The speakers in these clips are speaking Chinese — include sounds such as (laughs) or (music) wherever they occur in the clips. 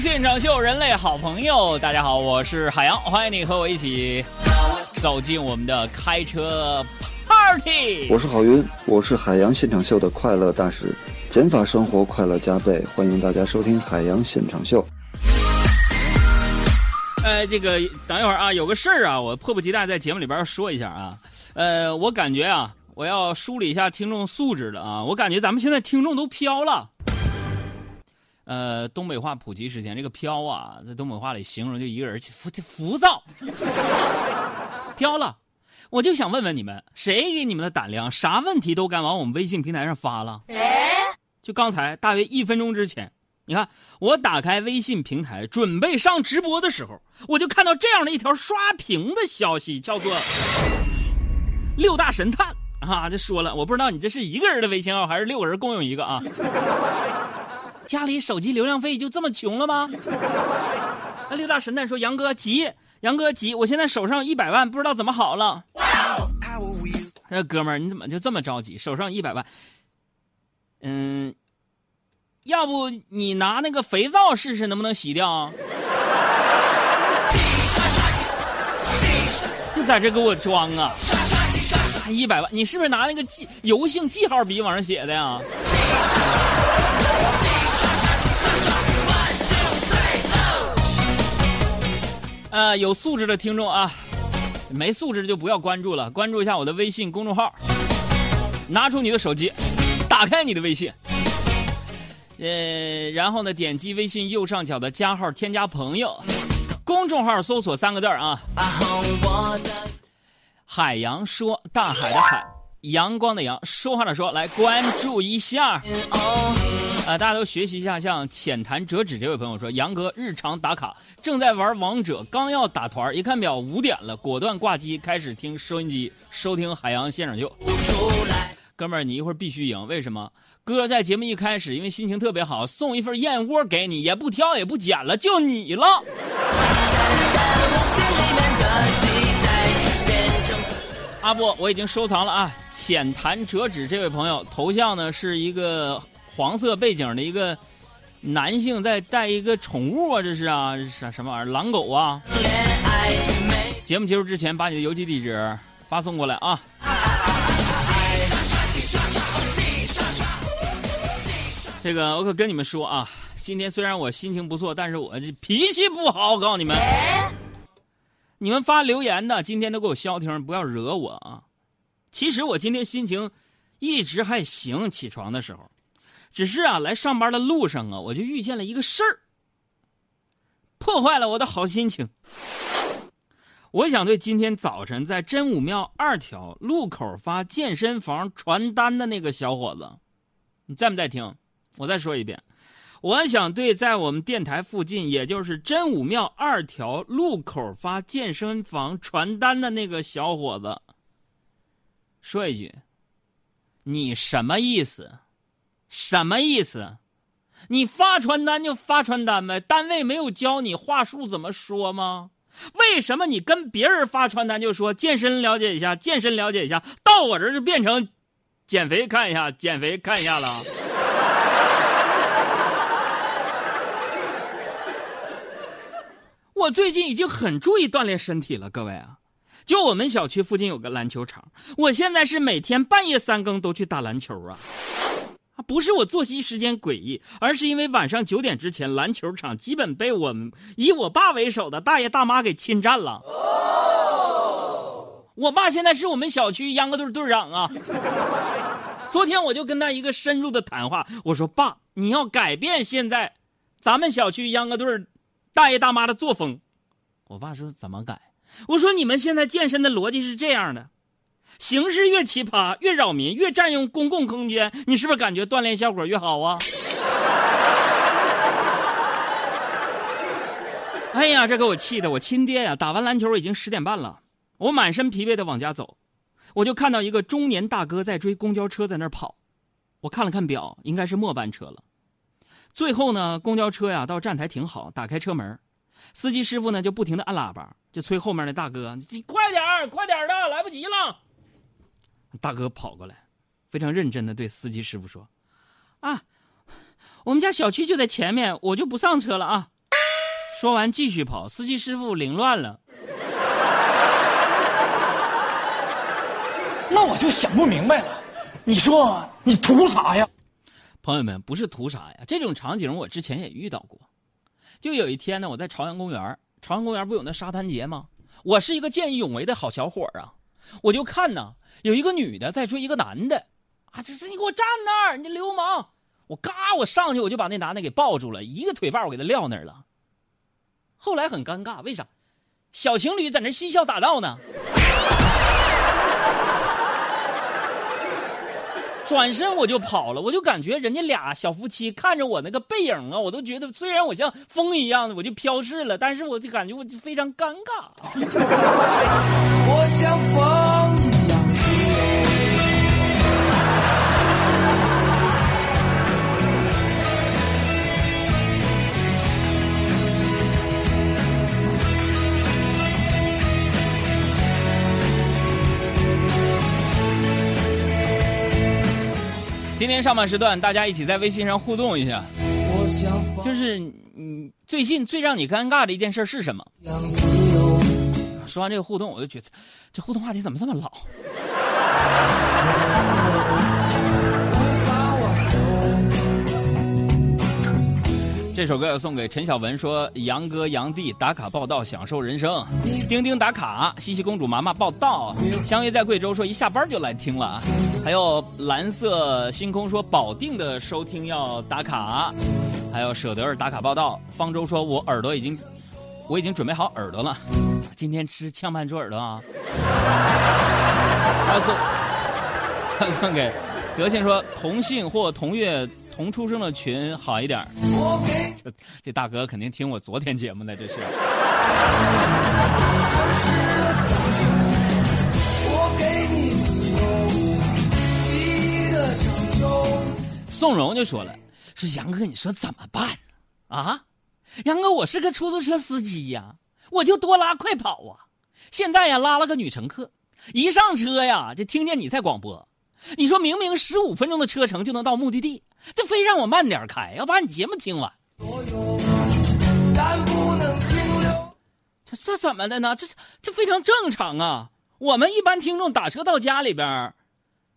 现场秀，人类好朋友，大家好，我是海洋，欢迎你和我一起走进我们的开车 party。我是郝云，我是海洋现场秀的快乐大使，减法生活快乐加倍，欢迎大家收听海洋现场秀。呃，这个等一会儿啊，有个事儿啊，我迫不及待在节目里边说一下啊。呃，我感觉啊，我要梳理一下听众素质了啊，我感觉咱们现在听众都飘了。呃，东北话普及时间，这个“飘”啊，在东北话里形容就一个人浮浮躁，(laughs) 飘了。我就想问问你们，谁给你们的胆量，啥问题都敢往我们微信平台上发了？就刚才大约一分钟之前，你看我打开微信平台准备上直播的时候，我就看到这样的一条刷屏的消息，叫做 (laughs) “六大神探”啊，就说了，我不知道你这是一个人的微信号还是六个人共用一个啊。家里手机流量费就这么穷了吗？那六大神探说：“杨哥急，杨哥急，我现在手上一百万，不知道怎么好了。”那哥们儿，你怎么就这么着急？手上一百万，嗯，要不你拿那个肥皂试试，能不能洗掉？就在这给我装啊！一百万，你是不是拿那个记油性记号笔往上写的呀？呃，有素质的听众啊，没素质就不要关注了。关注一下我的微信公众号，拿出你的手机，打开你的微信，呃，然后呢，点击微信右上角的加号，添加朋友，公众号搜索三个字啊，海洋说，大海的海，阳光的阳，说话的说，来关注一下。啊，大家都学习一下，像浅谈折纸这位朋友说，杨哥日常打卡，正在玩王者，刚要打团，一看表五点了，果断挂机，开始听收音机，收听海洋现场秀。哥们儿，你一会儿必须赢，为什么？哥在节目一开始，因为心情特别好，送一份燕窝给你，也不挑也不拣了，就你了。阿布，我已经收藏了啊，浅谈折纸这位朋友头像呢是一个。黄色背景的一个男性在带一个宠物啊，这是啊，啥什么玩意儿？狼狗啊！节目结束之前，把你的邮寄地址发送过来啊！这个我可跟你们说啊，今天虽然我心情不错，但是我这脾气不好。我告诉你们，你们发留言的今天都给我消停，不要惹我啊！其实我今天心情一直还行，起床的时候。只是啊，来上班的路上啊，我就遇见了一个事儿，破坏了我的好心情。我想对今天早晨在真武庙二条路口发健身房传单的那个小伙子，你在不在听？我再说一遍，我想对在我们电台附近，也就是真武庙二条路口发健身房传单的那个小伙子说一句：你什么意思？什么意思？你发传单就发传单呗，单位没有教你话术怎么说吗？为什么你跟别人发传单就说健身了解一下，健身了解一下，到我这儿就变成减肥看一下，减肥看一下了？(laughs) 我最近已经很注意锻炼身体了，各位啊，就我们小区附近有个篮球场，我现在是每天半夜三更都去打篮球啊。不是我作息时间诡异，而是因为晚上九点之前，篮球场基本被我们以我爸为首的大爷大妈给侵占了。我爸现在是我们小区秧歌队队长啊。昨天我就跟他一个深入的谈话，我说：“爸，你要改变现在咱们小区秧歌队大爷大妈的作风。”我爸说：“怎么改？”我说：“你们现在健身的逻辑是这样的。”形式越奇葩，越扰民，越占用公共空间，你是不是感觉锻炼效果越好啊？哎呀，这给我气的！我亲爹呀，打完篮球已经十点半了，我满身疲惫的往家走，我就看到一个中年大哥在追公交车，在那儿跑。我看了看表，应该是末班车了。最后呢，公交车呀到站台停好，打开车门，司机师傅呢就不停的按喇叭，就催后面的大哥：“你快点快点的，来不及了。”大哥跑过来，非常认真的对司机师傅说：“啊，我们家小区就在前面，我就不上车了啊。”说完继续跑，司机师傅凌乱了。那我就想不明白了，你说你图啥呀？朋友们，不是图啥呀？这种场景我之前也遇到过。就有一天呢，我在朝阳公园，朝阳公园不有那沙滩节吗？我是一个见义勇为的好小伙啊，我就看呢，有一个女的在追一个男的，啊，这是你给我站那儿，你流氓！我嘎，我上去我就把那男的给抱住了，一个腿把我给他撂那儿了。后来很尴尬，为啥？小情侣在那嬉笑打闹呢。转身我就跑了，我就感觉人家俩小夫妻看着我那个背影啊，我都觉得虽然我像风一样的我就飘逝了，但是我就感觉我就非常尴尬。(laughs) 我像风一样今天上半时段，大家一起在微信上互动一下。就是你最近最让你尴尬的一件事是什么？说完这个互动，我就觉得这互动话题怎么这么老？这首歌要送给陈小文，说杨哥杨弟打卡报道，享受人生。钉钉打卡，西西公主妈妈报道，相约在贵州，说一下班就来听了。还有蓝色星空说保定的收听要打卡，还有舍得尔打卡报道。方舟说，我耳朵已经，我已经准备好耳朵了，今天吃炝拌猪耳朵啊。他送，他送给德信说同姓或同月。同出生的群好一点这这大哥肯定听我昨天节目呢，这是。宋荣就说了：“说杨哥，你说怎么办啊？杨哥，我是个出租车司机呀，我就多拉快跑啊。现在呀，拉了个女乘客，一上车呀，就听见你在广播。”你说明明十五分钟的车程就能到目的地，这非让我慢点开，要把你节目听完。这怎么的呢？这这非常正常啊！我们一般听众打车到家里边，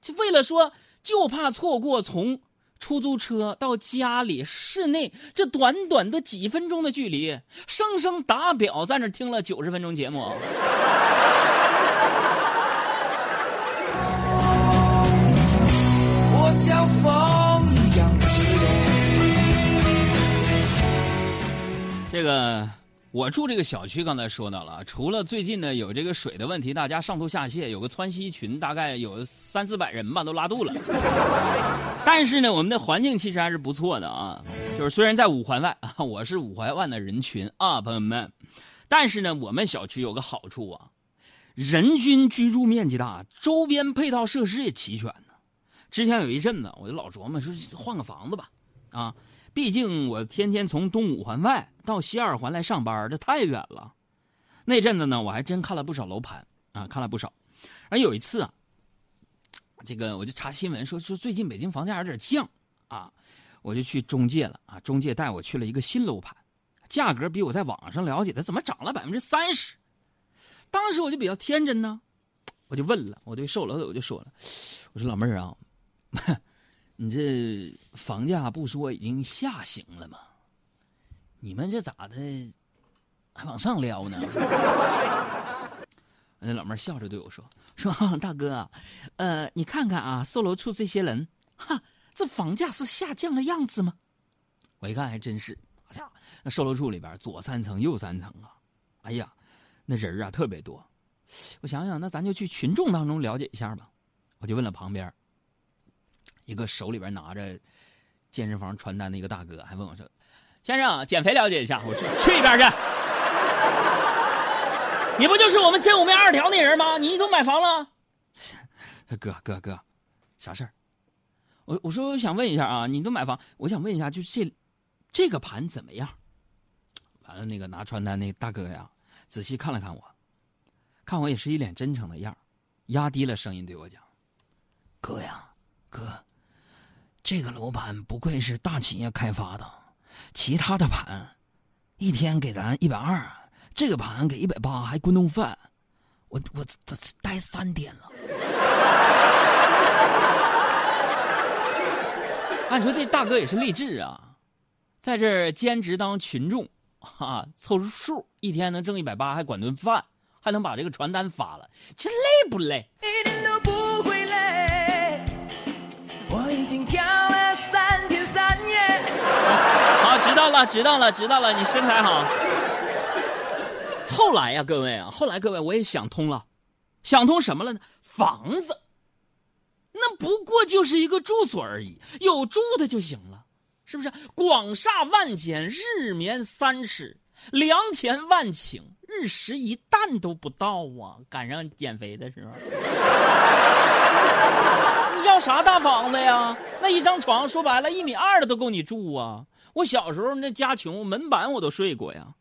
就为了说，就怕错过从出租车到家里室内这短短的几分钟的距离，生生打表在那听了九十分钟节目。(laughs) 像风我住这个小区，刚才说到了，除了最近呢有这个水的问题，大家上吐下泻，有个窜稀群，大概有三四百人吧，都拉肚了。但是呢，我们的环境其实还是不错的啊，就是虽然在五环外啊，(laughs) 我是五环外的人群啊，朋友们，但是呢，我们小区有个好处啊，人均居住面积大，周边配套设施也齐全呢。之前有一阵子，我就老琢磨说换个房子吧，啊，毕竟我天天从东五环外到西二环来上班，这太远了。那阵子呢，我还真看了不少楼盘啊，看了不少。而有一次啊，这个我就查新闻说说最近北京房价有点降啊，我就去中介了啊，中介带我去了一个新楼盘，价格比我在网上了解的怎么涨了百分之三十。当时我就比较天真呢，我就问了，我对售楼的我就说了，我说老妹儿啊。你这房价不说已经下行了吗？你们这咋的，还往上撩呢？(laughs) 那老妹笑着对我说：“说大哥，呃，你看看啊，售楼处这些人，哈，这房价是下降的样子吗？”我一看还真是，好家伙，那售楼处里边左三层右三层啊，哎呀，那人啊特别多。我想想，那咱就去群众当中了解一下吧。我就问了旁边。一个手里边拿着健身房传单的一个大哥，还问我说：“先生，减肥了解一下。”我说：“去一边去！你不就是我们真武面二条那人吗？你都买房了？”哥哥哥，啥事儿？我我说我想问一下啊，你都买房，我想问一下，就这这个盘怎么样？完了，那个拿传单那大哥呀，仔细看了看我，看我也是一脸真诚的样压低了声音对我讲：“哥呀，哥。”这个楼盘不愧是大企业开发的，其他的盘一天给咱一百二，这个盘给一百八，还滚顿饭，我我这待三天了。按说这大哥也是励志啊，在这儿兼职当群众，哈，凑出数，一天能挣一百八，还管顿饭，还能把这个传单发了，这累不累？已经跳了三天三夜。好，知道了，知道了，知道了，你身材好。后来呀，各位啊，后来各位我也想通了，想通什么了呢？房子，那不过就是一个住所而已，有住的就行了，是不是？广厦万间，日眠三尺，良田万顷，日食一担都不到啊！赶上减肥的时候，(laughs) 你要啥大房子呀？那一张床说白了，一米二的都够你住啊！我小时候那家穷，门板我都睡过呀。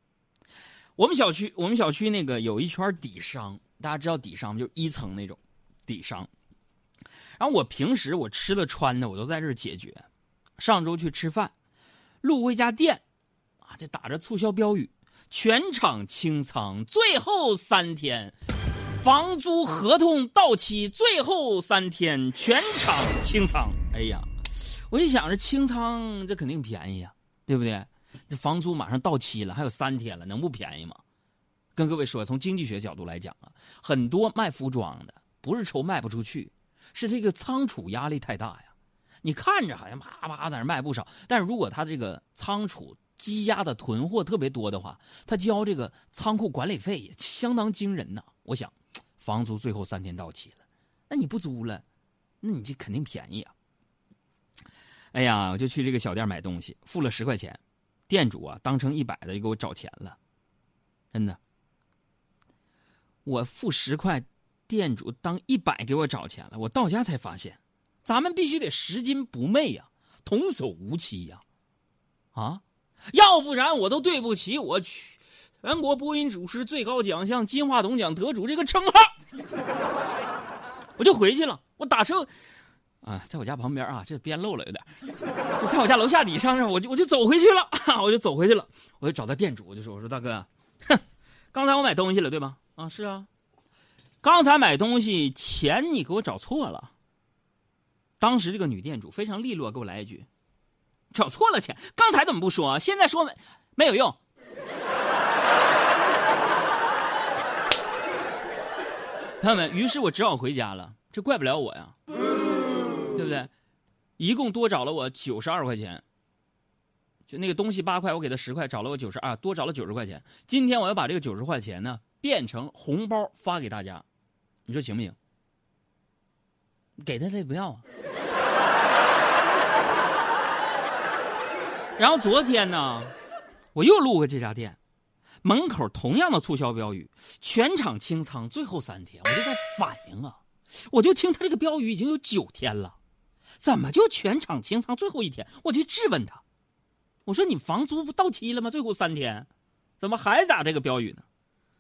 我们小区，我们小区那个有一圈底商，大家知道底商吗？就一层那种底商。然后我平时我吃的穿的我都在这儿解决。上周去吃饭，路过一家店，啊，这打着促销标语，全场清仓，最后三天，房租合同到期，最后三天全场清仓。哎呀，我一想着清仓这肯定便宜呀、对不对？这房租马上到期了，还有三天了，能不便宜吗？跟各位说，从经济学角度来讲啊，很多卖服装的不是愁卖不出去，是这个仓储压力太大呀。你看着好像啪啪在那卖不少，但是如果他这个仓储积压的囤货特别多的话，他交这个仓库管理费也相当惊人呐。我想，房租最后三天到期了，那你不租了，那你这肯定便宜啊。哎呀，我就去这个小店买东西，付了十块钱，店主啊当成一百的就给我找钱了，真的。我付十块，店主当一百给我找钱了。我到家才发现，咱们必须得拾金不昧呀、童叟无欺呀、啊，要不然我都对不起我去全国播音主持最高奖项金话筒奖得主这个称号。(laughs) 我就回去了，我打车。啊，在我家旁边啊，这边漏了有点，就在我家楼下底上，我就我就走回去了，(laughs) 我就走回去了，我就找到店主，我就说，我说大哥，哼，(laughs) 刚才我买东西了对吧？啊，是啊，刚才买东西钱你给我找错了。当时这个女店主非常利落，给我来一句：“找错了钱，刚才怎么不说？现在说没没有用。”朋友们，于是我只好回家了，这怪不了我呀。对不对？一共多找了我九十二块钱。就那个东西八块，我给他十块，找了我九十二，多找了九十块钱。今天我要把这个九十块钱呢变成红包发给大家，你说行不行？给他他也不要啊。然后昨天呢，我又路过这家店，门口同样的促销标语，全场清仓，最后三天，我就在反应啊，我就听他这个标语已经有九天了。怎么就全场清仓最后一天？我就质问他，我说你房租不到期了吗？最后三天，怎么还打这个标语呢？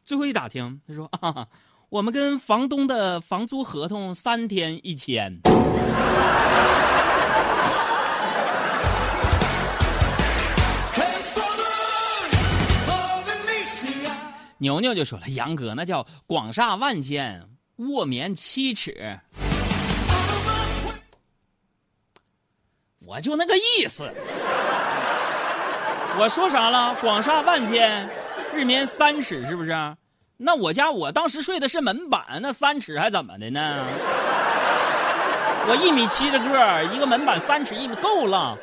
最后一打听，他说啊，我们跟房东的房租合同三天一签。牛牛就说了，杨哥那叫广厦万间，卧眠七尺。我就那个意思，我说啥了？广厦万间，日眠三尺，是不是？那我家我当时睡的是门板，那三尺还怎么的呢？我一米七的个儿，一个门板三尺一米够了。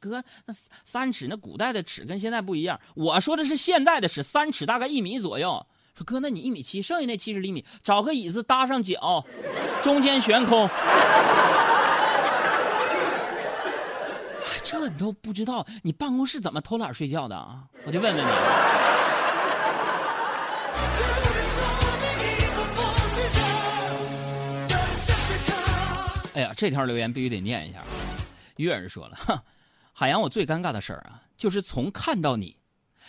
哥，那三尺那古代的尺跟现在不一样，我说的是现在的尺，三尺大概一米左右。说哥，那你一米七，剩下那七十厘米，找个椅子搭上脚，中间悬空。这你都不知道，你办公室怎么偷懒睡觉的啊？我就问问你。哎呀，这条留言必须得念一下。月儿说了，哈海洋，我最尴尬的事儿啊，就是从看到你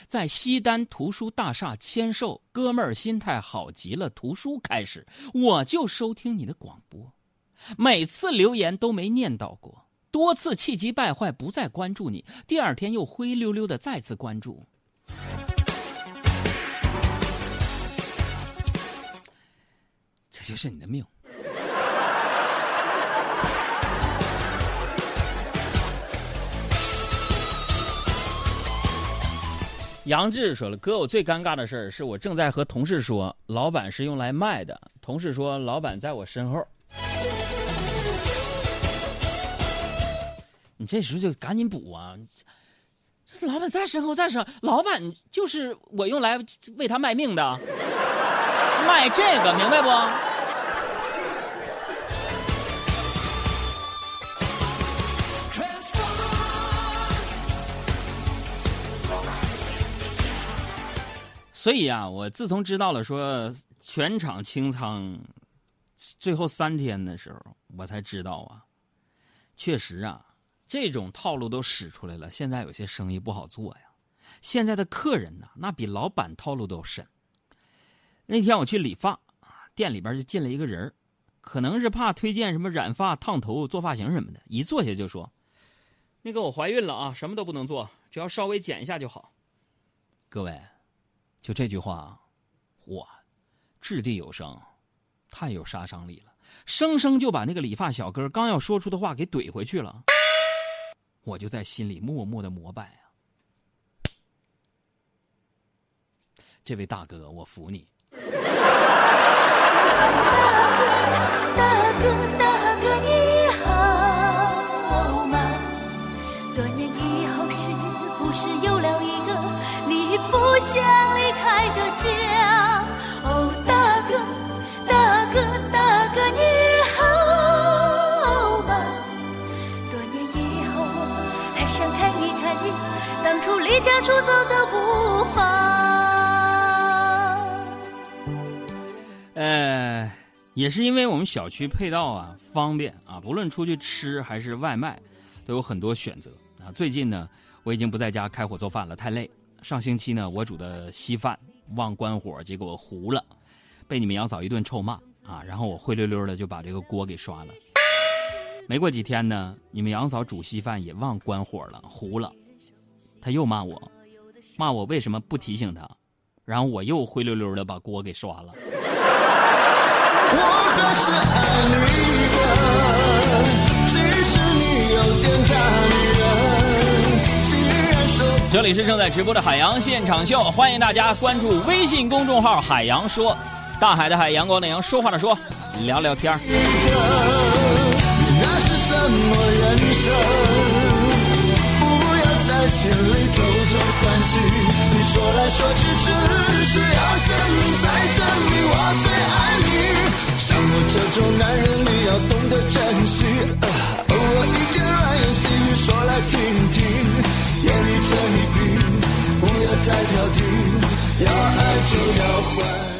在西单图书大厦签售《哥们儿心态好极了》图书开始，我就收听你的广播，每次留言都没念到过。多次气急败坏，不再关注你，第二天又灰溜溜的再次关注。这就是你的命。杨志说了：“哥，我最尴尬的事儿是我正在和同事说，老板是用来卖的。同事说，老板在我身后。你这时候就赶紧补啊！这老板在身后，在身，老板就是我用来为他卖命的，卖这个，明白不？”所以啊，我自从知道了说全场清仓，最后三天的时候，我才知道啊，确实啊，这种套路都使出来了。现在有些生意不好做呀。现在的客人呢，那比老板套路都深。那天我去理发啊，店里边就进了一个人可能是怕推荐什么染发、烫头、做发型什么的，一坐下就说：“那个我怀孕了啊，什么都不能做，只要稍微剪一下就好。”各位。就这句话，我，掷地有声，太有杀伤力了，生生就把那个理发小哥刚要说出的话给怼回去了。我就在心里默默的膜拜啊，这位大哥，我服你。也是因为我们小区配套啊方便啊，不论出去吃还是外卖，都有很多选择啊。最近呢，我已经不在家开火做饭了，太累。上星期呢，我煮的稀饭忘关火，结果糊了，被你们杨嫂一顿臭骂啊！然后我灰溜溜的就把这个锅给刷了。没过几天呢，你们杨嫂煮稀饭也忘关火了，糊了，他又骂我，骂我为什么不提醒他，然后我又灰溜溜的把锅给刷了。这里是正在直播的海洋现场秀，欢迎大家关注微信公众号“海洋说”，大海的海，阳光的阳，说话的说，聊聊天那是什么人生？心里偷偷算计，你说来说去只是要证明再证明我最爱你。像我这种男人，你要懂得珍惜，偶尔一点软言细语说来听听。眼里这一笔，不要太挑剔，要爱就要坏。